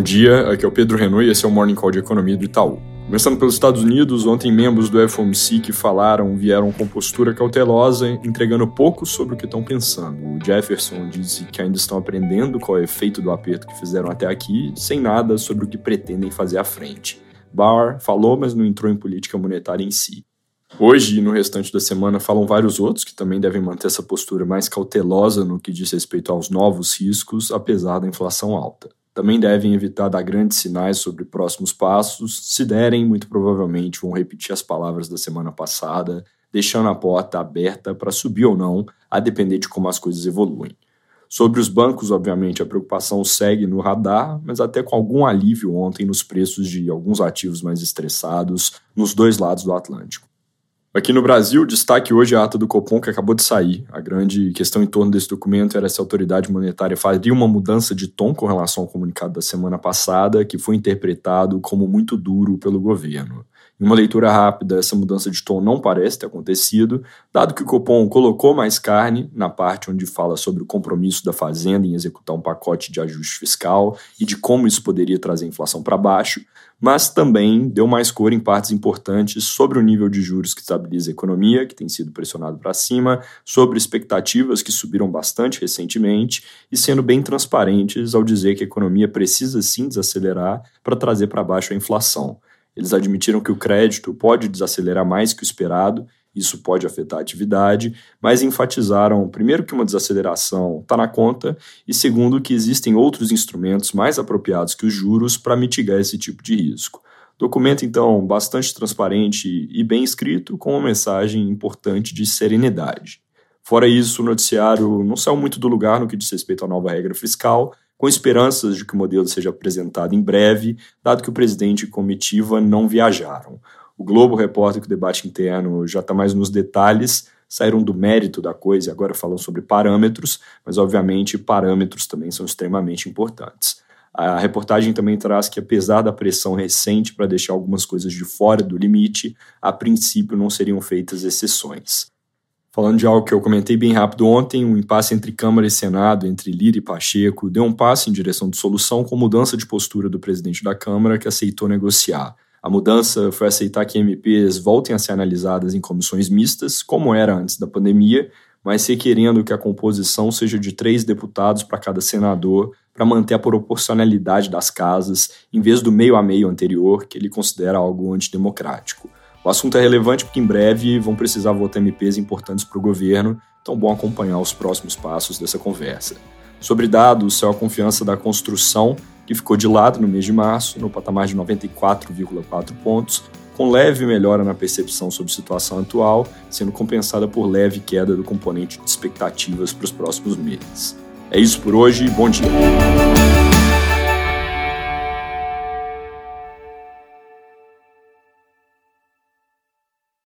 Bom dia, aqui é o Pedro Renault e esse é o Morning Call de Economia do Itaú. Começando pelos Estados Unidos, ontem membros do FOMC que falaram vieram com postura cautelosa, entregando pouco sobre o que estão pensando. O Jefferson disse que ainda estão aprendendo qual é o efeito do aperto que fizeram até aqui, sem nada sobre o que pretendem fazer à frente. Barr falou, mas não entrou em política monetária em si. Hoje e no restante da semana falam vários outros que também devem manter essa postura mais cautelosa no que diz respeito aos novos riscos, apesar da inflação alta. Também devem evitar dar grandes sinais sobre próximos passos. Se derem, muito provavelmente vão repetir as palavras da semana passada, deixando a porta aberta para subir ou não, a depender de como as coisas evoluem. Sobre os bancos, obviamente, a preocupação segue no radar, mas até com algum alívio ontem nos preços de alguns ativos mais estressados nos dois lados do Atlântico. Aqui no Brasil, destaque hoje é a ata do Copom que acabou de sair. A grande questão em torno desse documento era se a autoridade monetária faria uma mudança de tom com relação ao comunicado da semana passada, que foi interpretado como muito duro pelo governo. Em uma leitura rápida, essa mudança de tom não parece ter acontecido, dado que o Copom colocou mais carne na parte onde fala sobre o compromisso da Fazenda em executar um pacote de ajuste fiscal e de como isso poderia trazer a inflação para baixo, mas também deu mais cor em partes importantes sobre o nível de juros que estabiliza a economia, que tem sido pressionado para cima, sobre expectativas que subiram bastante recentemente e sendo bem transparentes ao dizer que a economia precisa sim desacelerar para trazer para baixo a inflação. Eles admitiram que o crédito pode desacelerar mais que o esperado, isso pode afetar a atividade, mas enfatizaram, primeiro, que uma desaceleração está na conta, e segundo, que existem outros instrumentos mais apropriados que os juros para mitigar esse tipo de risco. Documento, então, bastante transparente e bem escrito, com uma mensagem importante de serenidade. Fora isso, o noticiário não saiu muito do lugar no que diz respeito à nova regra fiscal, com esperanças de que o modelo seja apresentado em breve, dado que o presidente e comitiva não viajaram. O Globo reporta que o debate interno já está mais nos detalhes, saíram do mérito da coisa e agora falam sobre parâmetros, mas obviamente parâmetros também são extremamente importantes. A reportagem também traz que, apesar da pressão recente para deixar algumas coisas de fora do limite, a princípio não seriam feitas exceções. Falando de algo que eu comentei bem rápido ontem, o um impasse entre Câmara e Senado, entre Lira e Pacheco, deu um passo em direção de solução com mudança de postura do presidente da Câmara, que aceitou negociar. A mudança foi aceitar que MPs voltem a ser analisadas em comissões mistas, como era antes da pandemia, mas requerendo que a composição seja de três deputados para cada senador, para manter a proporcionalidade das casas, em vez do meio a meio anterior, que ele considera algo antidemocrático. O assunto é relevante porque em breve vão precisar votar MPs importantes para o governo, então bom acompanhar os próximos passos dessa conversa. Sobre dados, saiu a confiança da construção, que ficou de lado no mês de março, no patamar de 94,4 pontos, com leve melhora na percepção sobre a situação atual, sendo compensada por leve queda do componente de expectativas para os próximos meses. É isso por hoje, bom dia!